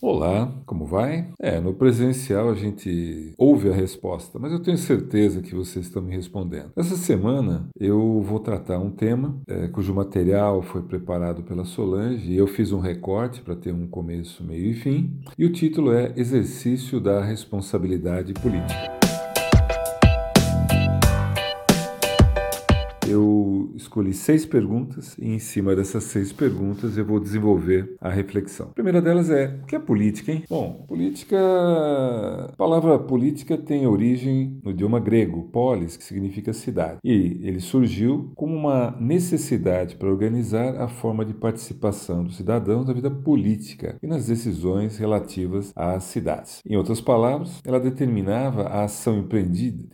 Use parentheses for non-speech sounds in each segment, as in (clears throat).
Olá, como vai? É, no presencial a gente ouve a resposta, mas eu tenho certeza que vocês estão me respondendo. Essa semana eu vou tratar um tema é, cujo material foi preparado pela Solange e eu fiz um recorte para ter um começo, meio e fim, e o título é Exercício da Responsabilidade Política. Escolhi seis perguntas e em cima dessas seis perguntas eu vou desenvolver a reflexão. A primeira delas é: o que é política, hein? Bom, política. A palavra política tem origem no idioma grego, polis, que significa cidade. E ele surgiu como uma necessidade para organizar a forma de participação dos cidadãos na vida política e nas decisões relativas às cidades. Em outras palavras, ela determinava a ação empreendida,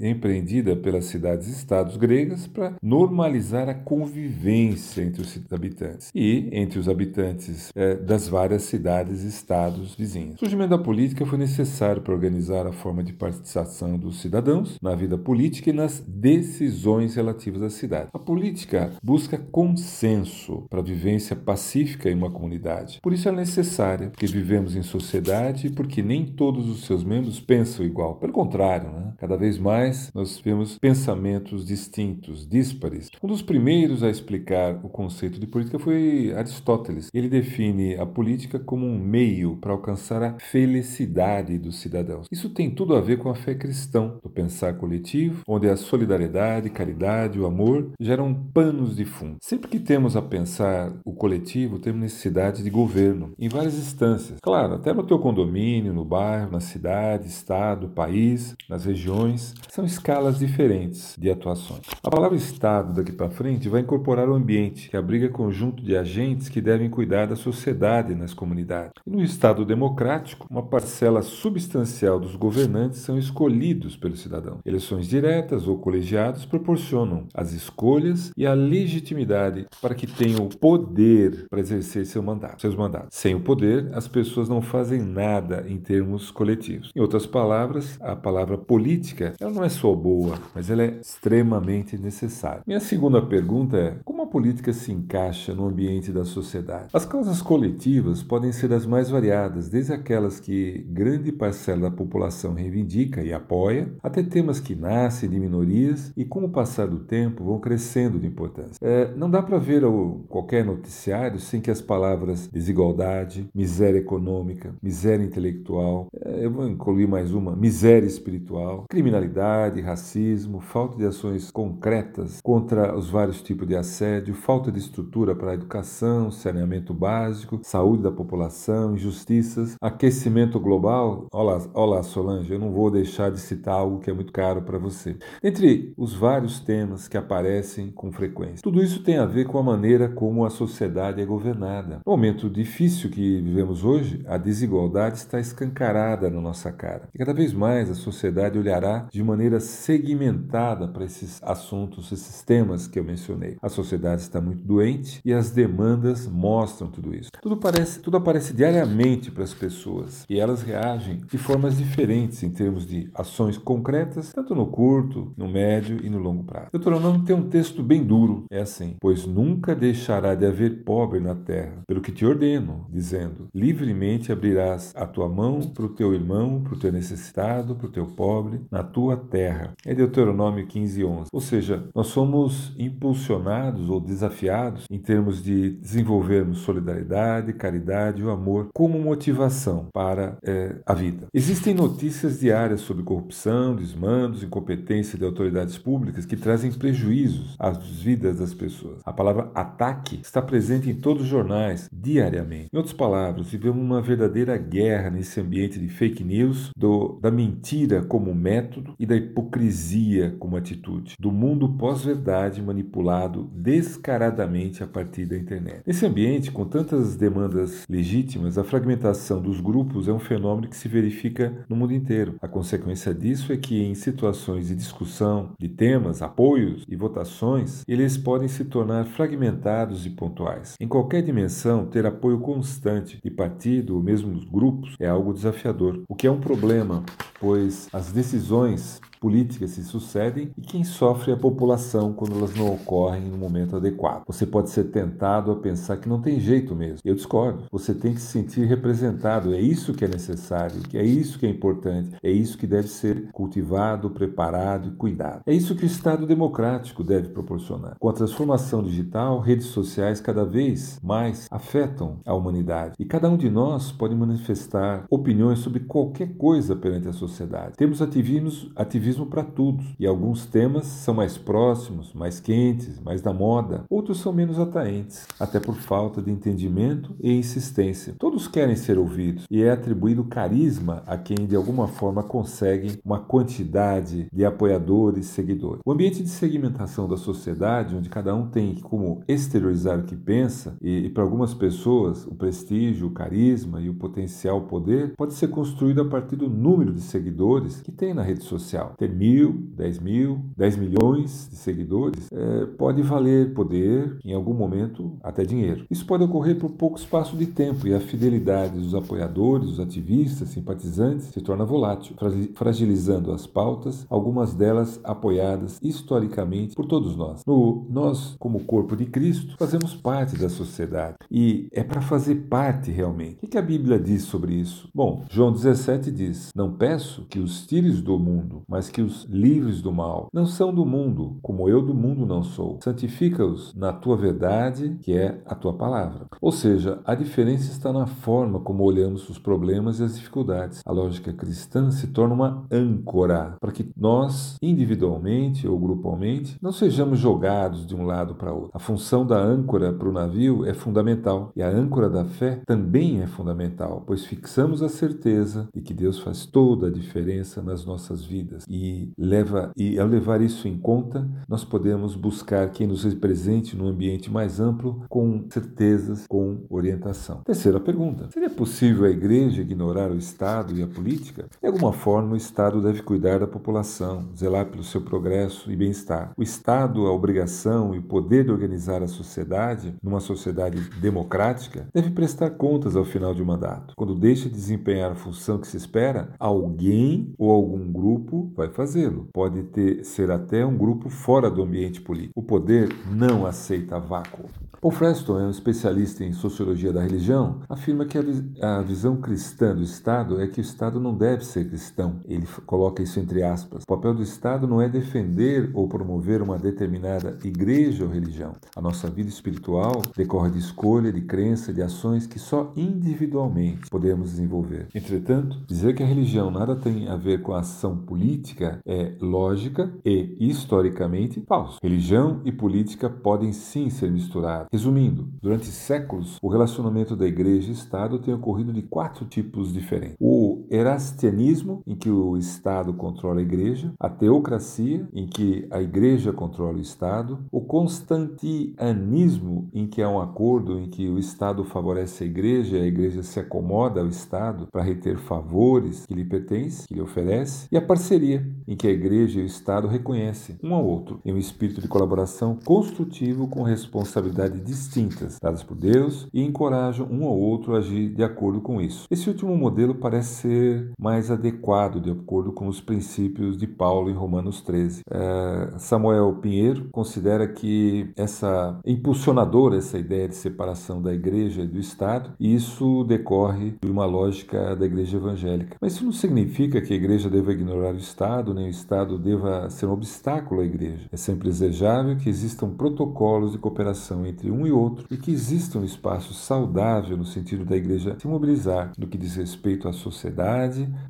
empreendida pelas cidades-estados gregas para normalizar a convivência entre os habitantes e entre os habitantes é, das várias cidades e estados vizinhos. O surgimento da política foi necessário para organizar a forma de participação dos cidadãos na vida política e nas decisões relativas à cidade. A política busca consenso para a vivência pacífica em uma comunidade. Por isso é necessária, porque vivemos em sociedade e porque nem todos os seus membros pensam igual. Pelo contrário, né? cada vez mais nós vemos pensamentos distintos díspares. Um dos primeiros a explicar o conceito de política foi Aristóteles. Ele define a política como um meio para alcançar a felicidade dos cidadãos. Isso tem tudo a ver com a fé cristã, do pensar coletivo, onde a solidariedade, caridade, o amor geram panos de fundo. Sempre que temos a pensar o coletivo, temos necessidade de governo em várias instâncias. Claro, até no teu condomínio, no bairro, na cidade, estado, país, nas regiões, são escalas diferentes de atuações. A palavra Estado daqui para frente vai incorporar o ambiente, que abriga conjunto de agentes que devem cuidar da sociedade nas comunidades. E no Estado democrático, uma parcela substancial dos governantes são escolhidos pelos cidadãos. Eleições diretas ou colegiados proporcionam as escolhas e a legitimidade para que tenham o poder para exercer seu mandato, seus mandatos. Sem o poder, as pessoas não fazem nada em termos coletivos. Em outras palavras, a palavra política ela não é só boa, mas ela é extremamente necessária. Minha segunda pergunta é: como política se encaixa no ambiente da sociedade? As causas coletivas podem ser as mais variadas, desde aquelas que grande parcela da população reivindica e apoia, até temas que nascem de minorias e, com o passar do tempo, vão crescendo de importância. É, não dá para ver o, qualquer noticiário sem que as palavras desigualdade, miséria econômica, miséria intelectual, é, eu vou incluir mais uma, miséria espiritual, criminalidade, racismo, falta de ações concretas contra os vários tipos de assédio, falta de estrutura para educação, saneamento básico, saúde da população, injustiças, aquecimento global. Olá, olá Solange, eu não vou deixar de citar algo que é muito caro para você. Entre os vários temas que aparecem com frequência. Tudo isso tem a ver com a maneira como a sociedade é governada. No momento difícil que vivemos hoje, a desigualdade está escancarada na nossa cara. E cada vez mais a sociedade olhará de maneira segmentada para esses assuntos os sistemas que eu mencionei. A sociedade está muito doente e as demandas mostram tudo isso. Tudo, parece, tudo aparece diariamente para as pessoas e elas reagem de formas diferentes em termos de ações concretas, tanto no curto, no médio e no longo prazo. Deuteronômio tem um texto bem duro, é assim: Pois nunca deixará de haver pobre na terra, pelo que te ordeno, dizendo: Livremente abrirás a tua mão para o teu irmão, para o teu necessitado, para o teu pobre, na tua terra. É Deuteronômio 15, 11. Ou seja, nós somos impulsionados ou desafiados em termos de desenvolvermos solidariedade, caridade e o amor como motivação para é, a vida. Existem notícias diárias sobre corrupção, desmandos, incompetência de autoridades públicas que trazem prejuízos às vidas das pessoas. A palavra ataque está presente em todos os jornais diariamente. Em outras palavras, vivemos uma verdadeira guerra nesse ambiente de fake news, do, da mentira como método e da hipocrisia como atitude, do mundo pós-verdade manipulado descaradamente a partir da internet. Nesse ambiente, com tantas demandas legítimas, a fragmentação dos grupos é um fenômeno que se verifica no mundo inteiro. A consequência disso é que, em situações de discussão de temas, apoios e votações, eles podem se tornar fragmentados e pontuais. Em qualquer dimensão, ter apoio constante de partido ou mesmo grupos é algo desafiador, o que é um problema pois as decisões políticas se sucedem e quem sofre é a população quando elas não ocorrem no momento adequado. Você pode ser tentado a pensar que não tem jeito mesmo. Eu discordo. Você tem que se sentir representado. É isso que é necessário, é isso que é importante, é isso que deve ser cultivado, preparado e cuidado. É isso que o Estado democrático deve proporcionar. Com a transformação digital, redes sociais cada vez mais afetam a humanidade e cada um de nós pode manifestar opiniões sobre qualquer coisa perante a sociedade. Temos ativismos, ativismos ativismo para tudo, e alguns temas são mais próximos, mais quentes, mais da moda, outros são menos atraentes, até por falta de entendimento e insistência. Todos querem ser ouvidos e é atribuído carisma a quem de alguma forma consegue uma quantidade de apoiadores e seguidores. O ambiente de segmentação da sociedade, onde cada um tem como exteriorizar o que pensa, e, e para algumas pessoas o prestígio, o carisma e o potencial poder pode ser construído a partir do número de seguidores que tem na rede social ter mil, dez mil, dez milhões de seguidores, é, pode valer poder, em algum momento, até dinheiro. Isso pode ocorrer por pouco espaço de tempo e a fidelidade dos apoiadores, dos ativistas, simpatizantes, se torna volátil, fragilizando as pautas, algumas delas apoiadas historicamente por todos nós. No, nós, como corpo de Cristo, fazemos parte da sociedade e é para fazer parte realmente. O que a Bíblia diz sobre isso? Bom, João 17 diz: Não peço que os tires do mundo, mas que os livres do mal. Não são do mundo, como eu do mundo não sou. Santifica-os na tua verdade, que é a tua palavra. Ou seja, a diferença está na forma como olhamos os problemas e as dificuldades. A lógica cristã se torna uma âncora para que nós, individualmente ou grupalmente, não sejamos jogados de um lado para outro. A função da âncora para o navio é fundamental e a âncora da fé também é fundamental, pois fixamos a certeza de que Deus faz toda a diferença nas nossas vidas e e leva e ao levar isso em conta, nós podemos buscar quem nos represente num ambiente mais amplo com certezas, com orientação. Terceira pergunta: seria possível a igreja ignorar o Estado e a política? De alguma forma, o Estado deve cuidar da população, zelar pelo seu progresso e bem-estar. O Estado, a obrigação e o poder de organizar a sociedade, numa sociedade democrática, deve prestar contas ao final de um mandato. Quando deixa de desempenhar a função que se espera, alguém ou algum grupo vai fazê-lo. Pode ter, ser até um grupo fora do ambiente político. O poder não aceita vácuo. Paul Freston é um especialista em sociologia da religião, afirma que a, a visão cristã do Estado é que o Estado não deve ser cristão. Ele coloca isso entre aspas. O papel do Estado não é defender ou promover uma determinada igreja ou religião. A nossa vida espiritual decorre de escolha, de crença, de ações que só individualmente podemos desenvolver. Entretanto, dizer que a religião nada tem a ver com a ação política é lógica e historicamente falso. Religião e política podem sim ser misturadas. Resumindo, durante séculos, o relacionamento da igreja e Estado tem ocorrido de quatro tipos diferentes: o erastianismo, em que o Estado controla a igreja, a teocracia, em que a igreja controla o Estado, o constantianismo, em que há um acordo em que o Estado favorece a igreja e a igreja se acomoda ao Estado para reter favores que lhe pertencem, que lhe oferece, e a parceria, em que a igreja e o Estado reconhecem um ao outro em um espírito de colaboração construtivo com responsabilidade distintas, dadas por Deus, e encorajam um ao outro a agir de acordo com isso. Esse último modelo parece ser mais adequado de acordo com os princípios de Paulo em Romanos 13. É, Samuel Pinheiro considera que essa impulsionadora, essa ideia de separação da igreja e do Estado, e isso decorre de uma lógica da igreja evangélica. Mas isso não significa que a igreja deva ignorar o Estado, nem o Estado deva ser um obstáculo à igreja. É sempre desejável que existam protocolos de cooperação entre um e outro, e que exista um espaço saudável no sentido da igreja se mobilizar no que diz respeito à sociedade,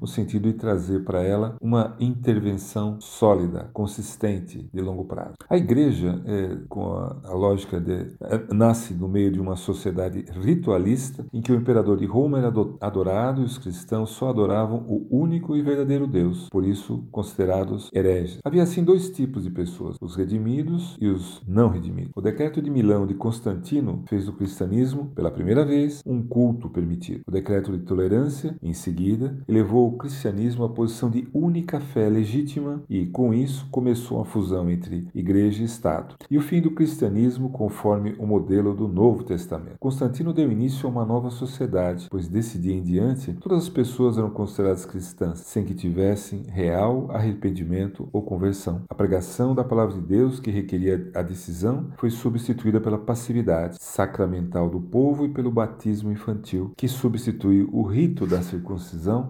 no sentido de trazer para ela uma intervenção sólida, consistente, de longo prazo. A igreja, é, com a, a lógica de é, nasce no meio de uma sociedade ritualista em que o imperador de Roma era adorado e os cristãos só adoravam o único e verdadeiro Deus, por isso considerados hereges. Havia assim dois tipos de pessoas, os redimidos e os não redimidos. O decreto de Milão de Constantino fez do cristianismo, pela primeira vez, um culto permitido. O decreto de tolerância, em seguida, elevou o cristianismo à posição de única fé legítima e, com isso, começou a fusão entre igreja e Estado. E o fim do cristianismo conforme o modelo do Novo Testamento. Constantino deu início a uma nova sociedade, pois desse dia em diante, todas as pessoas eram consideradas cristãs, sem que tivessem real arrependimento ou conversão. A pregação da palavra de Deus, que requeria a decisão, foi substituída pela passividade sacramental do povo e pelo batismo infantil, que substitui o rito da circuncisão então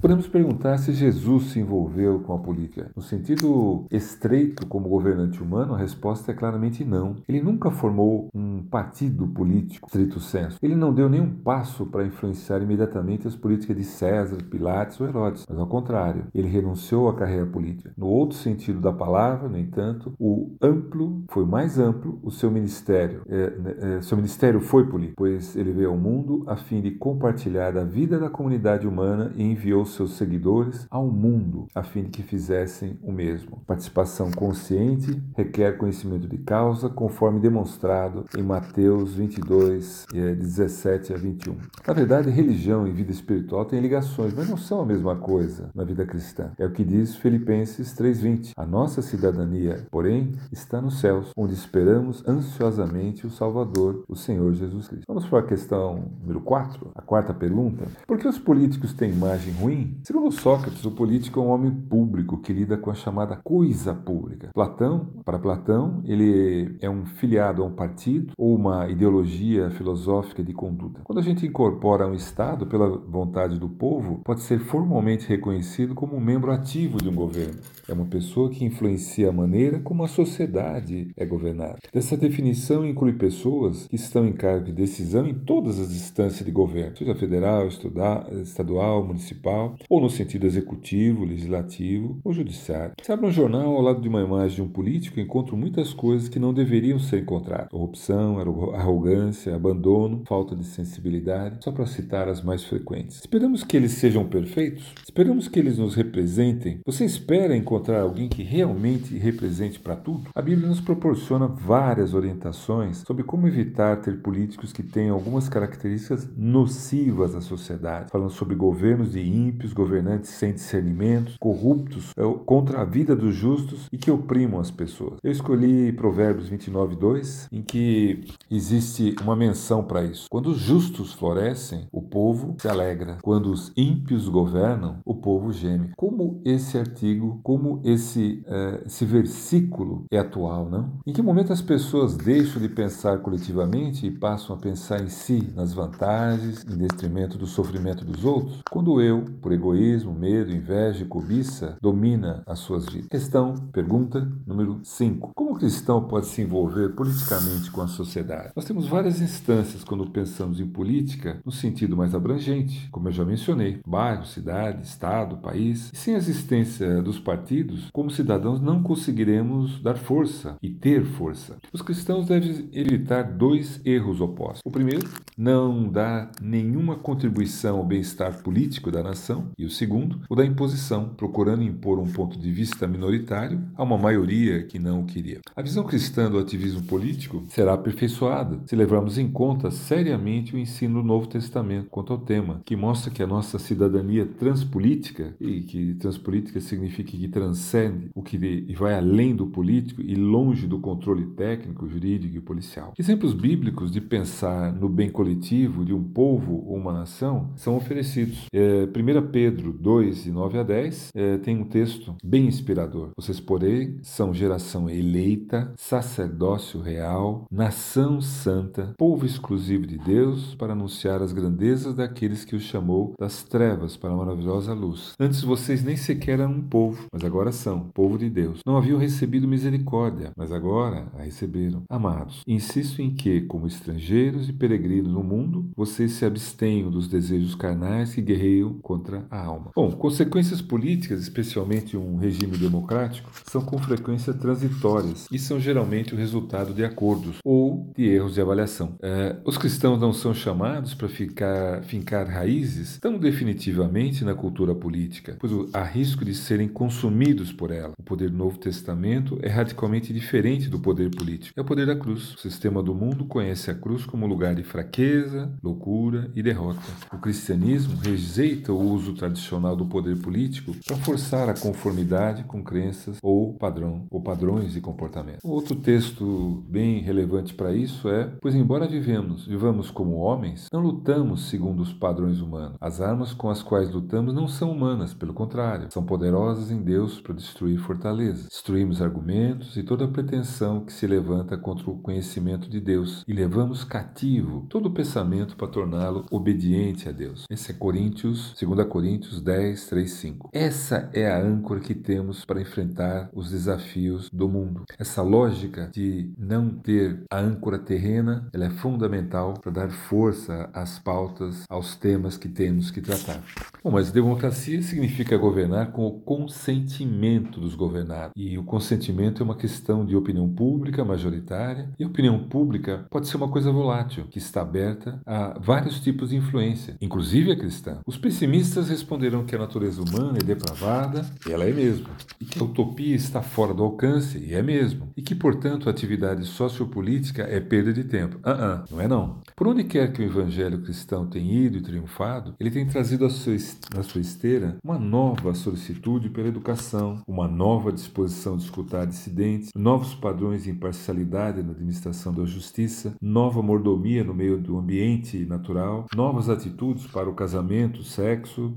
Podemos perguntar se Jesus se envolveu com a política. No sentido estreito, como governante humano, a resposta é claramente não. Ele nunca formou um partido político, estrito senso. Ele não deu nenhum passo para influenciar imediatamente as políticas de César, Pilatos ou Herodes, mas ao contrário, ele renunciou à carreira política. No outro sentido da palavra, no entanto, o amplo foi mais amplo o seu ministério. É, é, seu ministério foi político, pois ele veio ao mundo a fim de compartilhar a vida da comunidade humana e enviou seus seguidores ao mundo, a fim de que fizessem o mesmo. Participação consciente requer conhecimento de causa, conforme demonstrado em Mateus 22, 17 é, a 21. Na verdade, religião e vida espiritual têm ligações, mas não são a mesma coisa na vida cristã. É o que diz Filipenses 3:20. A nossa cidadania, porém, está nos céus, onde esperamos ansiosamente o Salvador, o Senhor Jesus Cristo. Vamos para a questão número 4, a quarta pergunta. Por que os políticos têm imagem ruim? Segundo Sócrates, o político é um homem público que lida com a chamada coisa pública. Platão, para Platão, ele é um filiado a um partido ou uma ideologia filosófica de conduta. Quando a gente incorpora um Estado pela vontade do povo, pode ser formalmente reconhecido como um membro ativo de um governo. É uma pessoa que influencia a maneira como a sociedade é governada. Dessa definição inclui pessoas que estão em cargo de decisão em todas as instâncias de governo, seja federal, estadual, municipal ou no sentido executivo, legislativo ou judiciário. Se abre um jornal ao lado de uma imagem de um político, encontro muitas coisas que não deveriam ser encontradas: corrupção, arrogância, abandono, falta de sensibilidade, só para citar as mais frequentes. Esperamos que eles sejam perfeitos? Esperamos que eles nos representem? Você espera encontrar alguém que realmente represente para tudo? A Bíblia nos proporciona várias orientações sobre como evitar ter políticos que tenham algumas características nocivas à sociedade, falando sobre governos de ímpios ímpios, governantes sem discernimento, corruptos é contra a vida dos justos e que oprimam as pessoas. Eu escolhi Provérbios 29, 2, em que existe uma menção para isso. Quando os justos florescem, o povo se alegra. Quando os ímpios governam, o povo geme. Como esse artigo, como esse, uh, esse versículo é atual, não? Em que momento as pessoas deixam de pensar coletivamente e passam a pensar em si, nas vantagens, em detrimento do sofrimento dos outros? Quando eu, por egoísmo, medo, inveja e cobiça, domina as suas vidas. Questão, pergunta número 5. Como o cristão pode se envolver politicamente com a sociedade? Nós temos várias instâncias quando pensamos em política no sentido mais abrangente, como eu já mencionei: bairro, cidade, estado, país. E sem a existência dos partidos, como cidadãos não conseguiremos dar força e ter força. Os cristãos devem evitar dois erros opostos. O primeiro, não dar nenhuma contribuição ao bem-estar político da nação e o segundo, o da imposição, procurando impor um ponto de vista minoritário a uma maioria que não o queria. A visão cristã do ativismo político será aperfeiçoada se levarmos em conta seriamente o ensino do Novo Testamento quanto ao tema, que mostra que a nossa cidadania transpolítica, e que transpolítica significa que transcende o que e vai além do político e longe do controle técnico, jurídico e policial. Exemplos bíblicos de pensar no bem coletivo de um povo ou uma nação são oferecidos. É, 1 Pedro 2, de 9 a 10, é, tem um texto bem inspirador. Vocês, porém, são geração eleita, sacerdócio real, nação santa, povo exclusivo de Deus, para anunciar as grandezas daqueles que os chamou das trevas para a maravilhosa luz. Antes vocês nem sequer eram um povo, mas agora são, povo de Deus. Não haviam recebido misericórdia, mas agora a receberam. Amados, insisto em que, como estrangeiros e peregrinos no mundo, vocês se abstenham dos desejos carnais que guerreiam contra a alma. Bom, consequências políticas, especialmente um regime democrático, são com frequência transitórias e são geralmente o resultado de acordos ou de erros de avaliação. É, os cristãos não são chamados para ficar fincar raízes tão definitivamente na cultura política, pois há risco de serem consumidos por ela. O poder do Novo Testamento é radicalmente diferente do poder político. É o poder da cruz. O sistema do mundo conhece a cruz como lugar de fraqueza, loucura e derrota. O cristianismo rejeita o uso tradicional do poder político para forçar a conformidade com crenças ou padrão ou padrões de comportamento. Outro texto bem relevante para isso é: pois embora vivemos, vivamos como homens, não lutamos segundo os padrões humanos. As armas com as quais lutamos não são humanas, pelo contrário, são poderosas em Deus para destruir fortalezas. Destruímos argumentos e toda pretensão que se levanta contra o conhecimento de Deus e levamos cativo todo pensamento para torná-lo obediente a Deus. Esse é Coríntios, 2 Coríntios 10, 3, 5. Essa é a âncora que temos para enfrentar os desafios do mundo. Essa lógica de não ter a âncora terrena, ela é fundamental para dar força às pautas, aos temas que temos que tratar. Bom, mas democracia significa governar com o consentimento dos governados. E o consentimento é uma questão de opinião pública majoritária, e opinião pública pode ser uma coisa volátil, que está aberta a vários tipos de influência, inclusive a cristã. Os pessimistas responderão que a natureza humana é depravada, e ela é mesmo, e que a utopia está fora do alcance, e é mesmo, e que, portanto, a atividade sociopolítica é perda de tempo. Ah, uh -uh, não é não. Por onde quer que o evangelho cristão tenha ido e triunfado, ele tem trazido a sua na sua esteira uma nova solicitude pela educação, uma nova disposição de escutar dissidentes, novos padrões de imparcialidade na administração da justiça, nova mordomia no meio do ambiente natural, novas atitudes para o casamento, o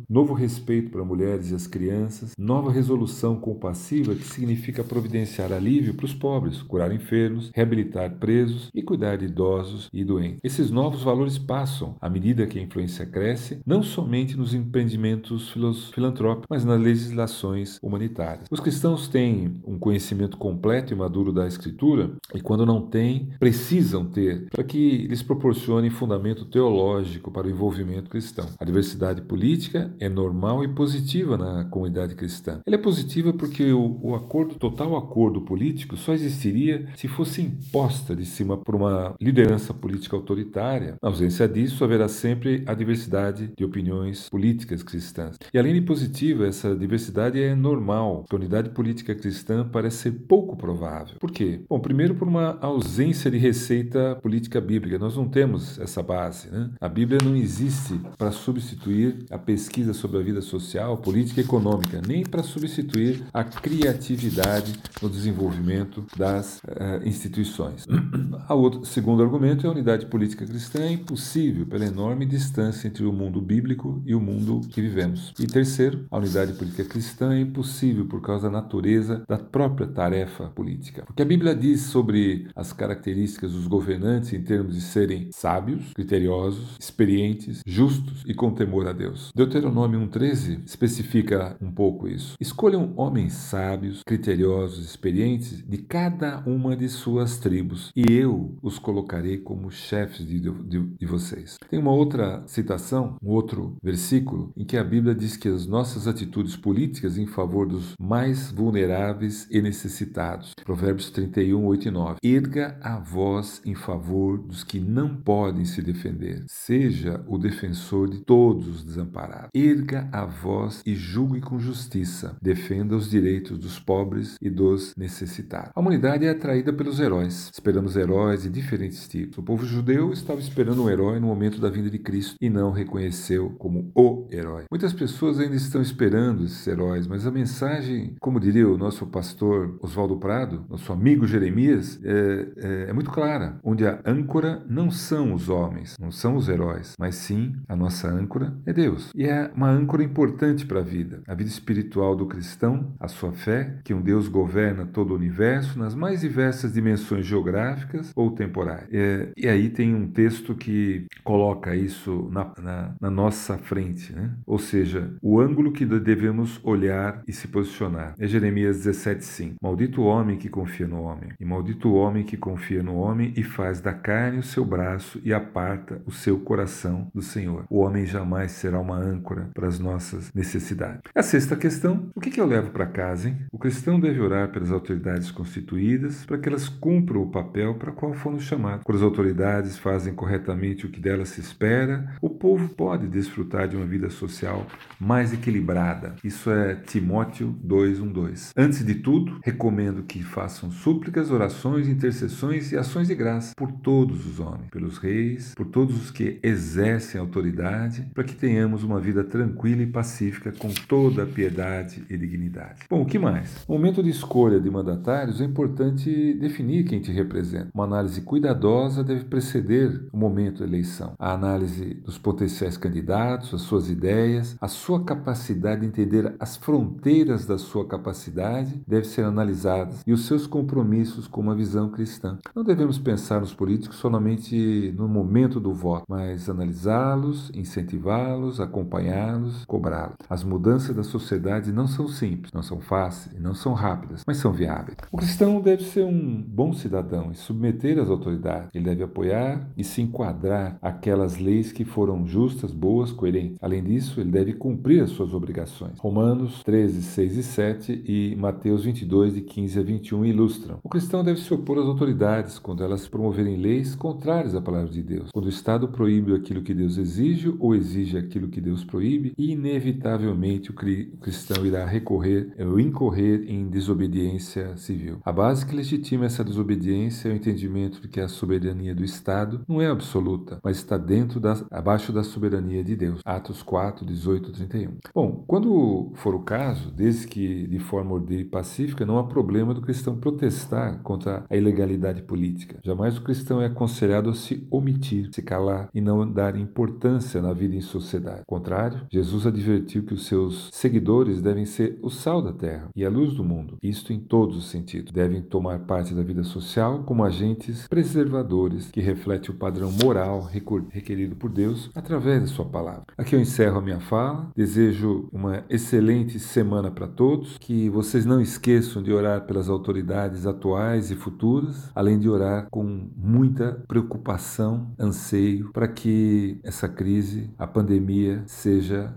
novo respeito para mulheres e as crianças, nova resolução compassiva que significa providenciar alívio para os pobres, curar enfermos, reabilitar presos e cuidar de idosos e doentes. Esses novos valores passam, à medida que a influência cresce, não somente nos empreendimentos filantrópicos, mas nas legislações humanitárias. Os cristãos têm um conhecimento completo e maduro da Escritura e, quando não têm, precisam ter para que lhes proporcione fundamento teológico para o envolvimento cristão. A diversidade política é normal e positiva na comunidade cristã. Ela é positiva porque o, o acordo, total acordo político, só existiria se fosse imposta de cima por uma liderança política autoritária. Na ausência disso, haverá sempre a diversidade de opiniões políticas cristãs. E além de positiva, essa diversidade é normal. A unidade política cristã parece ser pouco provável. Por quê? Bom, primeiro por uma ausência de receita política bíblica. Nós não temos essa base. Né? A Bíblia não existe para substituir a pesquisa sobre a vida social, política e econômica, nem para substituir a criatividade no desenvolvimento das uh, instituições. (clears throat) A outro, segundo argumento é a unidade política cristã é impossível pela enorme distância entre o mundo bíblico e o mundo que vivemos. E terceiro, a unidade política cristã é impossível por causa da natureza da própria tarefa política. Porque a Bíblia diz sobre as características dos governantes em termos de serem sábios, criteriosos, experientes, justos e com temor a Deus. 1,13 especifica um pouco isso. Escolham homens sábios, criteriosos, experientes de cada uma de suas tribos, e eu os colocarei como chefes de, de, de vocês. Tem uma outra citação, um outro versículo em que a Bíblia diz que as nossas atitudes políticas em favor dos mais vulneráveis e necessitados. Provérbios 31, 8 e 9. Erga a voz em favor dos que não podem se defender. Seja o defensor de todos os desamparados. Erga a voz e julgue com justiça. Defenda os direitos dos pobres e dos necessitados. A humanidade é atraída pelos heróis. Esperamos heróis de diferentes tipos. O povo judeu estava esperando um herói no momento da vinda de Cristo e não reconheceu como o herói. Muitas pessoas ainda estão esperando esses heróis, mas a mensagem, como diria o nosso pastor Oswaldo Prado, nosso amigo Jeremias, é, é, é muito clara, onde a âncora não são os homens, não são os heróis, mas sim a nossa âncora é Deus. E é uma âncora importante para a vida, a vida espiritual do cristão, a sua fé, que um Deus governa todo o universo nas mais diversas dimensões geográficas ou temporais. É, e aí tem um texto que coloca isso na, na, na nossa frente. Né? ou seja, o ângulo que devemos olhar e se posicionar. É Jeremias 17,5. Maldito o homem que confia no homem, e maldito o homem que confia no homem e faz da carne o seu braço e aparta o seu coração do Senhor. O homem jamais será uma âncora para as nossas necessidades. A sexta questão: o que, que eu levo para casa? Hein? O cristão deve orar pelas autoridades constituídas para que elas cumpram o papel para qual foram chamados. Quando as autoridades fazem corretamente o que delas se espera, o povo pode desfrutar de uma vida social mais equilibrada. Isso é Timóteo 2:12. Antes de tudo, recomendo que façam súplicas, orações, intercessões e ações de graça por todos os homens, pelos reis, por todos os que exercem autoridade, para que tenhamos uma vida tranquila e pacífica com toda a piedade e dignidade. Bom, o que mais? No momento de escolha de mandatários é importante definir quem te representa. Uma análise cuidadosa deve preceder o momento da eleição. A análise dos potenciais candidatos, as suas ideias, a sua capacidade de entender as fronteiras da sua capacidade deve ser analisadas e os seus compromissos com uma visão cristã. Não devemos pensar nos políticos somente no momento do voto, mas analisá-los, incentivá-los, acompanhá-los, cobrá-los. As mudanças da sociedade não são simples, não são fáceis, não são rápidas, mas são viáveis. O cristão deve ser um bom cidadão e submeter às autoridades. Ele deve apoiar e se enquadrar aquelas leis que foram justas, boas, coerentes. Além disso, ele deve cumprir as suas obrigações. Romanos 13, 6 e 7 e Mateus 22, de 15 a 21 ilustram. O cristão deve se opor às autoridades quando elas promoverem leis contrárias à palavra de Deus. Quando o Estado proíbe aquilo que Deus exige ou exige aquilo que Deus proíbe, inevitavelmente o cristão irá recorrer ou incorrer em desobediência civil. A base que legitima essa desobediência é o entendimento de que a soberania do Estado não é absoluta, mas está dentro da, abaixo da soberania de Deus. Atos 4, 18, 31. Bom, quando for o caso, desde que de forma ordeira e pacífica, não há problema do cristão protestar contra a ilegalidade política. Jamais o cristão é aconselhado a se omitir, se calar e não dar importância na vida em sociedade. Ao contrário, Jesus advertiu que os seus seguidores devem ser o sal da terra e a luz do mundo. Isto em todos os sentidos. Devem tomar parte da vida social como agentes preservadores que refletem o padrão moral requerido por Deus através de sua palavra. Aqui eu encerro a minha fala. Desejo uma excelente semana para todos. Que vocês não esqueçam de orar pelas autoridades atuais e futuras, além de orar com muita preocupação, anseio para que essa crise, a pandemia, seja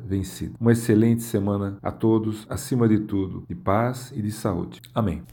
vencida. Uma excelente semana a todos, acima de tudo, de paz e de saúde. Amém.